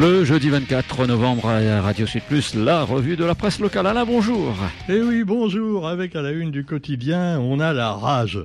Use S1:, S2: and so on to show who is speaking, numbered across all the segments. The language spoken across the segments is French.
S1: Le jeudi 24 novembre à Radio Sud Plus, la revue de la presse locale. Alain, bonjour.
S2: Eh oui, bonjour. Avec à la une du quotidien, on a la rage.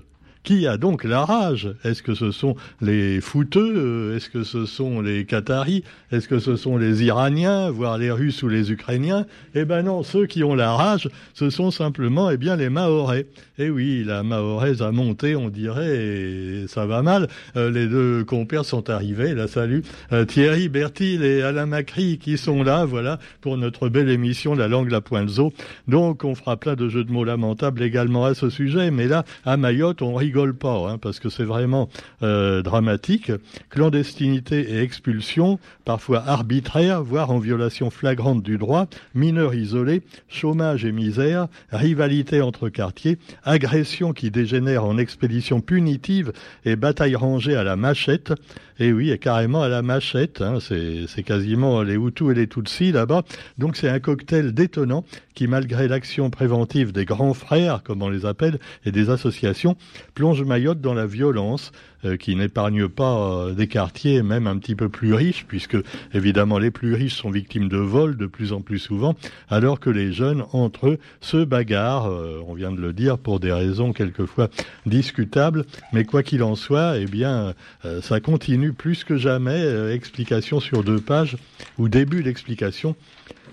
S2: Qui a donc la rage? Est-ce que ce sont les fouteux? Est-ce que ce sont les Qataris? Est-ce que ce sont les Iraniens, voire les Russes ou les Ukrainiens? Eh ben non, ceux qui ont la rage, ce sont simplement eh bien les Mahorais. Eh oui, la Mahoraise a monté, on dirait, et ça va mal. Euh, les deux compères sont arrivés, la salut. Euh, Thierry Bertil et Alain Macri qui sont là, voilà, pour notre belle émission La langue, la pointe zoo. Donc on fera plein de jeux de mots lamentables également à ce sujet, mais là, à Mayotte, on rigole pas, hein, parce que c'est vraiment euh, dramatique. Clandestinité et expulsion, parfois arbitraire, voire en violation flagrante du droit, mineurs isolés, chômage et misère, rivalité entre quartiers, agression qui dégénère en expédition punitive et bataille rangée à la machette. Et oui, et carrément à la machette. Hein, c'est quasiment les Hutus et les Tutsis là-bas. Donc c'est un cocktail détonnant qui, malgré l'action préventive des grands frères, comme on les appelle, et des associations, plonge Mayotte dans la violence, qui n'épargne pas euh, des quartiers même un petit peu plus riches, puisque évidemment les plus riches sont victimes de vols de plus en plus souvent, alors que les jeunes entre eux se bagarrent, euh, on vient de le dire, pour des raisons quelquefois discutables, mais quoi qu'il en soit, eh bien, ça continue plus que jamais. explication sur deux pages ou début d'explication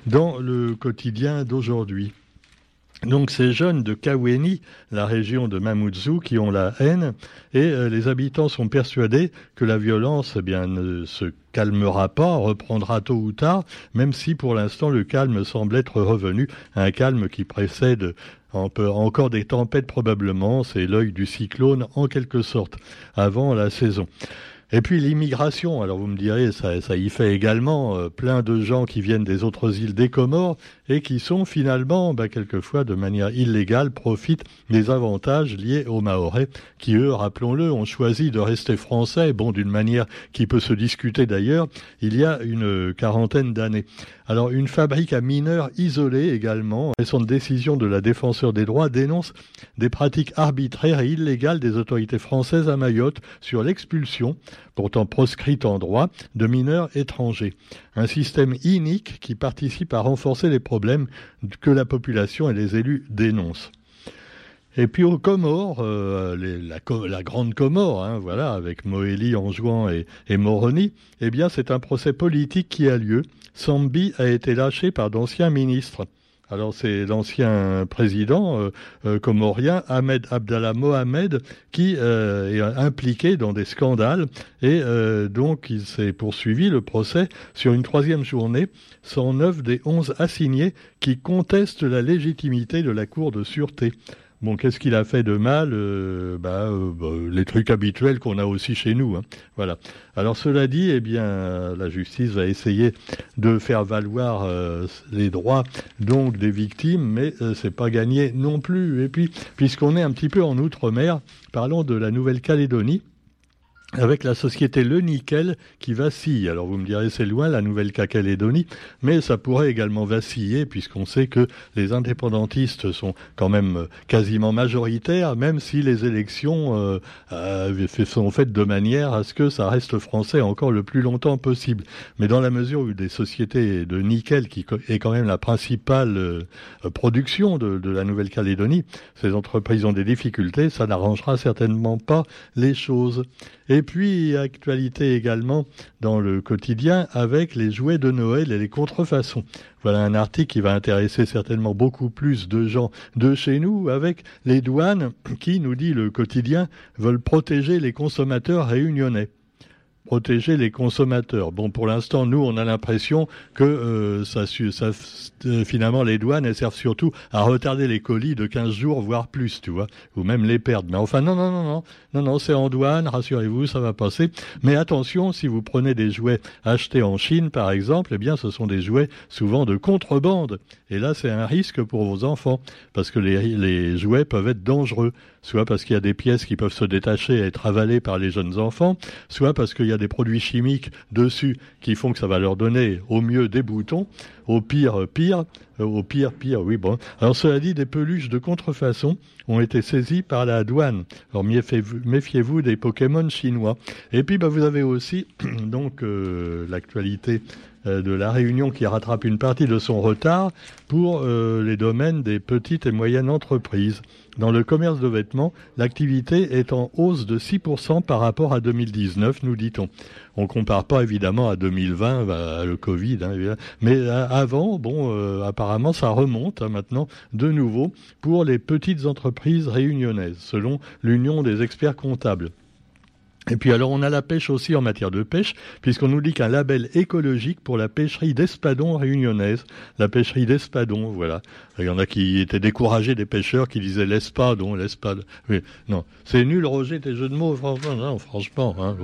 S2: dans le quotidien d'aujourd'hui. Donc ces jeunes de Kaweni, la région de Mamoudzou, qui ont la haine, et euh, les habitants sont persuadés que la violence eh bien, ne se calmera pas, reprendra tôt ou tard, même si pour l'instant le calme semble être revenu, un calme qui précède encore des tempêtes probablement, c'est l'œil du cyclone en quelque sorte, avant la saison. Et puis l'immigration, alors vous me direz, ça, y fait également euh, plein de gens qui viennent des autres îles des Comores et qui sont finalement, bah, quelquefois de manière illégale, profitent des avantages liés aux Mahorais, qui eux, rappelons-le, ont choisi de rester français, bon, d'une manière qui peut se discuter d'ailleurs, il y a une quarantaine d'années. Alors une fabrique à mineurs isolée également, récente décision de la défenseur des droits dénonce des pratiques arbitraires et illégales des autorités françaises à Mayotte sur l'expulsion pourtant proscrite en droit, de mineurs étrangers. Un système inique qui participe à renforcer les problèmes que la population et les élus dénoncent. Et puis aux Comores, euh, la, grande Comore, hein, voilà, avec Moélie, Anjouan et, et Moroni, eh bien c'est un procès politique qui a lieu. Sambi a été lâché par d'anciens ministres. Alors c'est l'ancien président euh, euh, comorien Ahmed Abdallah Mohamed qui euh, est impliqué dans des scandales et donc il s'est poursuivi le procès sur une troisième journée. 109 des 11 assignés qui contestent la légitimité de la Cour de sûreté. Bon, qu'est-ce qu'il a fait de mal euh, bah, euh, bah, Les trucs habituels qu'on a aussi chez nous. Hein. Voilà. Alors cela dit, eh bien, la justice va essayer de faire valoir euh, les droits donc des victimes, mais c'est pas gagné non plus. Et puis, puisqu'on est un petit peu en outre-mer, parlons de la Nouvelle-Calédonie avec la société Le Nickel qui vacille. Alors vous me direz c'est loin la Nouvelle-Calédonie, mais ça pourrait également vaciller puisqu'on sait que les indépendantistes sont quand même quasiment majoritaires, même si les élections euh, euh, sont faites de manière à ce que ça reste français encore le plus longtemps possible. Mais dans la mesure où des sociétés de nickel, qui est quand même la principale euh, production de la Nouvelle-Calédonie, ces entreprises ont des difficultés, ça n'arrangera certainement pas les choses. Et puis, actualité également dans le quotidien avec les jouets de Noël et les contrefaçons. Voilà un article qui va intéresser certainement beaucoup plus de gens de chez nous avec les douanes qui, nous dit le quotidien, veulent protéger les consommateurs réunionnais protéger les consommateurs. Bon, pour l'instant, nous, on a l'impression que euh, euh, finalement, les douanes, elles servent surtout à retarder les colis de 15 jours, voire plus, tu vois, ou même les perdre. Mais enfin, non, non, non, non, non, non, c'est en douane, rassurez-vous, ça va passer. Mais attention, si vous prenez des jouets achetés en Chine, par exemple, eh bien, ce sont des jouets souvent de contrebande. Et là, c'est un risque pour vos enfants, parce que les, les jouets peuvent être dangereux, soit parce qu'il y a des pièces qui peuvent se détacher et être avalées par les jeunes enfants, soit parce qu'il y a des produits chimiques dessus qui font que ça va leur donner au mieux des boutons, au pire pire, euh, au pire pire, oui bon. Alors cela dit, des peluches de contrefaçon ont été saisies par la douane. Alors méfiez-vous des Pokémon chinois. Et puis bah, vous avez aussi donc euh, l'actualité de la Réunion qui rattrape une partie de son retard pour les domaines des petites et moyennes entreprises. Dans le commerce de vêtements, l'activité est en hausse de 6% par rapport à 2019, nous dit-on. On compare pas évidemment à 2020, bah, le Covid, hein, mais euh, avant, bon, euh, apparemment, ça remonte hein, maintenant de nouveau pour les petites entreprises réunionnaises, selon l'Union des experts comptables. Et puis alors on a la pêche aussi en matière de pêche, puisqu'on nous dit qu'un label écologique pour la pêcherie d'Espadon réunionnaise, la pêcherie d'Espadon, voilà. Il y en a qui étaient découragés des pêcheurs qui disaient l'espadon, l'espade. Oui, non, c'est nul Roger tes jeux de mots, franchement, non, franchement. Hein,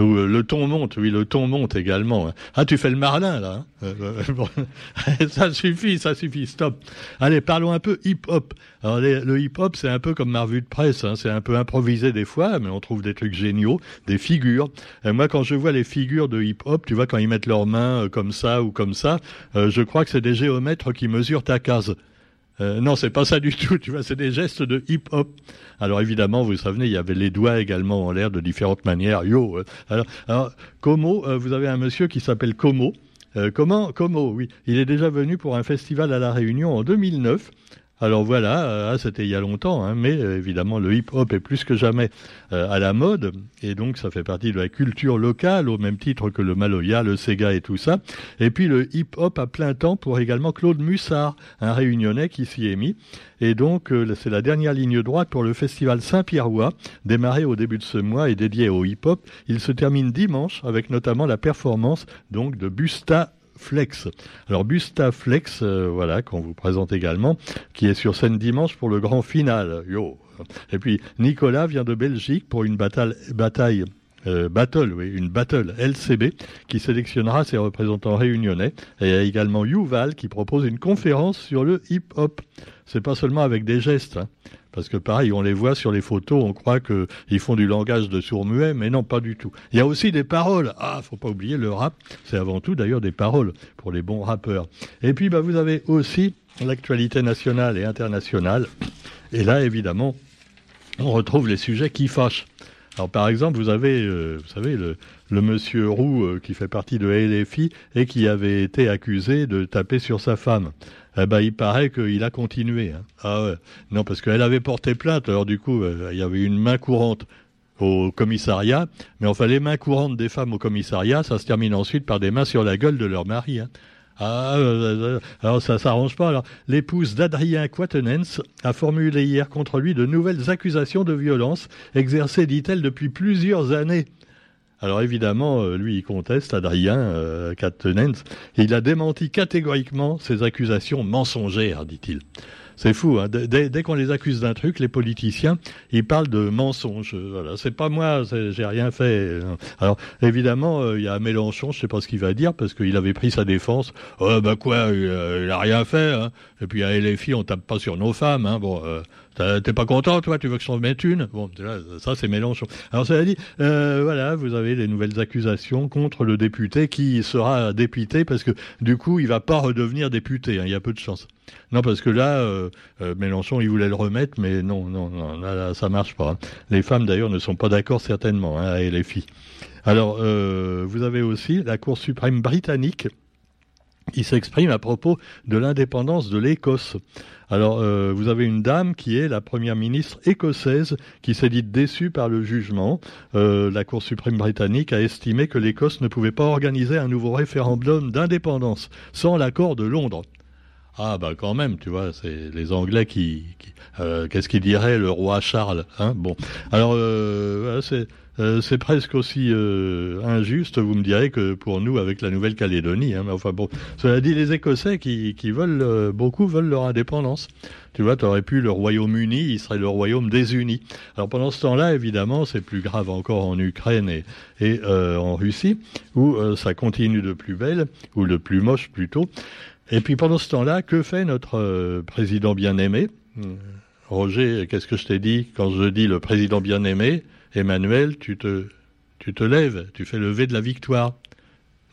S2: euh, le ton monte, oui, le ton monte également. Hein. Ah, tu fais le marlin là. Hein. Euh, euh, ça suffit, ça suffit, stop. Allez, parlons un peu hip-hop. Alors le hip-hop, c'est un peu comme ma revue de presse, c'est un peu improvisé des fois, mais on trouve des trucs géniaux, des figures. Et moi, quand je vois les figures de hip-hop, tu vois, quand ils mettent leurs mains euh, comme ça ou comme ça, euh, je crois que c'est des géomètres qui mesurent ta case. Euh, non, c'est pas ça du tout, tu vois, c'est des gestes de hip-hop. Alors évidemment, vous savez, il y avait les doigts également en l'air de différentes manières. Yo. Alors Como, vous avez un monsieur qui s'appelle Como. comment Como, oui. Il est déjà venu pour un festival à La Réunion en 2009. Alors voilà, euh, c'était il y a longtemps, hein, mais euh, évidemment le hip-hop est plus que jamais euh, à la mode, et donc ça fait partie de la culture locale, au même titre que le maloya, le sega et tout ça. Et puis le hip-hop à plein temps pour également Claude Mussard, un réunionnais qui s'y est mis. Et donc c'est la dernière ligne droite pour le festival Saint-Pierrois, démarré au début de ce mois et dédié au hip-hop. Il se termine dimanche avec notamment la performance donc de Busta Flex. Alors Busta Flex, euh, voilà, qu'on vous présente également, qui est sur scène dimanche pour le grand final. Yo. Et puis Nicolas vient de Belgique pour une bataille, bataille euh, battle, oui, une battle LCB qui sélectionnera ses représentants réunionnais. Et il y a également Yuval qui propose une conférence sur le hip-hop. C'est pas seulement avec des gestes. Hein. Parce que pareil, on les voit sur les photos, on croit qu'ils font du langage de sourd-muet, mais non, pas du tout. Il y a aussi des paroles. Ah, faut pas oublier, le rap, c'est avant tout d'ailleurs des paroles pour les bons rappeurs. Et puis, bah, vous avez aussi l'actualité nationale et internationale. Et là, évidemment, on retrouve les sujets qui fâchent. Alors, par exemple, vous avez, euh, vous savez, le, monsieur Roux euh, qui fait partie de LFI et qui avait été accusé de taper sur sa femme eh ben, il paraît qu'il a continué. Hein. Ah ouais. Non, parce qu'elle avait porté plainte. Alors du coup, euh, il y avait une main courante au commissariat. Mais enfin, les mains courantes des femmes au commissariat, ça se termine ensuite par des mains sur la gueule de leur mari. Hein. Ah, euh, euh, alors ça s'arrange pas. L'épouse d'Adrien Quatennens a formulé hier contre lui de nouvelles accusations de violence exercées, dit-elle, depuis plusieurs années. Alors évidemment, euh, lui, il conteste, Adrien euh, il a démenti catégoriquement ces accusations mensongères, dit-il. C'est fou, hein. dès, qu'on les accuse d'un truc, les politiciens, ils parlent de mensonges. Voilà, c'est pas moi, j'ai rien fait. Alors évidemment, euh, il y a Mélenchon, je sais pas ce qu'il va dire parce qu'il avait pris sa défense. Oh bah quoi, il, a rien fait. Hein. Et puis à LFI, on tape pas sur nos femmes. Hein. Bon, euh, T'es pas content, toi Tu veux que je t'en mette une Bon, ça c'est Mélenchon. Alors ça dit, euh, voilà, vous avez les nouvelles accusations contre le député qui sera député parce que du coup, il va pas redevenir député. Hein, il y a peu de chance. Non, parce que là, euh, euh, Mélenchon, il voulait le remettre, mais non, non, non, là, ça marche pas. Hein. Les femmes, d'ailleurs, ne sont pas d'accord certainement, hein, et les filles. Alors, vous avez aussi la Cour suprême britannique qui s'exprime à propos de l'indépendance de l'Écosse. Alors, euh, vous avez une dame qui est la première ministre écossaise qui s'est dite déçue par le jugement. Euh, la Cour suprême britannique a estimé que l'Écosse ne pouvait pas organiser un nouveau référendum d'indépendance sans l'accord de Londres. Ah bah quand même, tu vois, c'est les Anglais qui, euh, qu'est-ce qu'il dirait le roi Charles, hein Bon, alors c'est euh, c'est presque aussi euh, injuste, vous me direz, que pour nous avec la Nouvelle-Calédonie. Hein, mais enfin bon, cela dit, les Écossais qui, qui veulent, euh, beaucoup veulent leur indépendance. Tu vois, tu aurais pu le Royaume-Uni, il serait le Royaume des Unis. Alors pendant ce temps-là, évidemment, c'est plus grave encore en Ukraine et, et en Russie, où ça continue de plus belle, ou de plus moche plutôt. Et puis pendant ce temps-là, que fait notre président bien-aimé? Roger, qu'est-ce que je t'ai dit? Quand je dis le président bien-aimé Emmanuel, tu te, tu te lèves, tu fais lever de la victoire.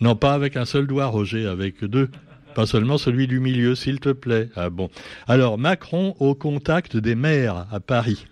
S2: Non pas avec un seul doigt, Roger, avec deux. Pas seulement celui du milieu, s'il te plaît. Ah bon. Alors, Macron au contact des maires à Paris.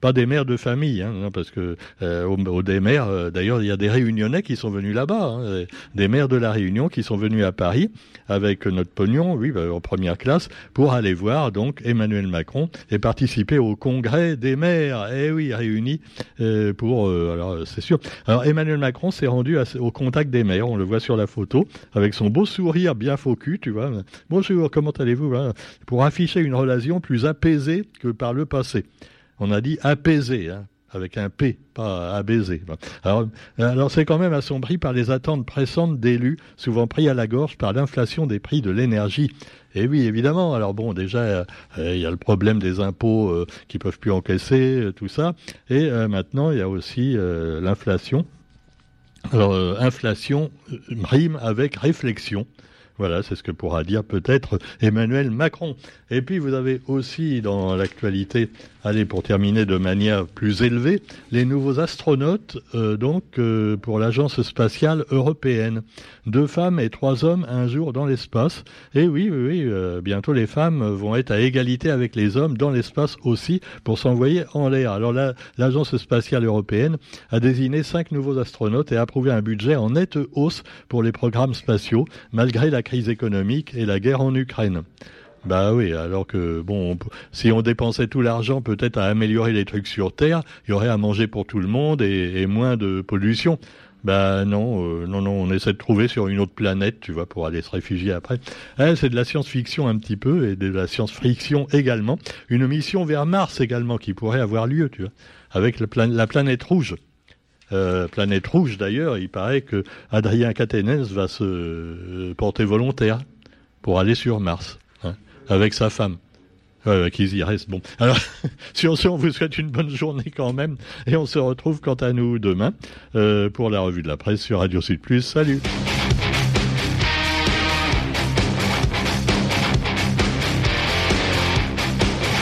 S2: Pas des mères de famille, hein, parce que euh, des mères, euh, d'ailleurs, il y a des Réunionnais qui sont venus là-bas, hein, des mères de la Réunion qui sont venus à Paris avec notre pognon, oui, bah, en première classe, pour aller voir donc Emmanuel Macron et participer au congrès des maires. Eh oui, réunis euh, pour, alors c'est sûr. Alors Emmanuel Macron s'est rendu au contact des maires, on le voit sur la photo, avec son beau sourire bien faux tu vois. Bonjour, comment allez-vous hein, Pour afficher une relation plus apaisée que par le passé. On a dit apaisée, hein, avec un P, pas abaisé. Alors, c'est quand même assombri par les attentes pressantes d'élus, souvent pris à la gorge par l'inflation des prix de l'énergie. Et oui, évidemment. Alors bon, déjà, euh, il y a le problème des impôts euh, qui peuvent plus encaisser, euh, tout ça. Et maintenant, il y a aussi l'inflation. Alors, inflation rime avec réflexion. Voilà, c'est ce que pourra dire peut-être Emmanuel Macron. Et puis vous avez aussi dans l'actualité, allez pour terminer de manière plus élevée, les nouveaux astronautes euh, donc euh, pour l'agence spatiale européenne. Deux femmes et trois hommes un jour dans l'espace. Et oui, oui, oui euh, bientôt les femmes vont être à égalité avec les hommes dans l'espace aussi pour s'envoyer en l'air. Alors l'agence spatiale européenne a désigné cinq nouveaux astronautes et a approuvé un budget en nette hausse pour les programmes spatiaux malgré la crise économique et la guerre en Ukraine. Bah oui, alors que bon, si on dépensait tout l'argent peut-être à améliorer les trucs sur Terre, il y aurait à manger pour tout le monde et, moins de pollution. Bah non, euh, non, non, on essaie de trouver sur une autre planète, tu vois, pour aller se réfugier après. Eh, c'est de la science-fiction un petit peu et de la science-friction également. Une mission vers Mars également qui pourrait avoir lieu, tu vois, avec la planète rouge. Euh, planète rouge d'ailleurs, il paraît que Adrien Catenens va se euh, porter volontaire pour aller sur Mars hein, avec sa femme. Euh, qu'ils y restent. Bon, alors sur ce, on vous souhaite une bonne journée quand même, et on se retrouve quant à nous demain euh, pour la revue de la presse sur Radio Sud Plus. Salut.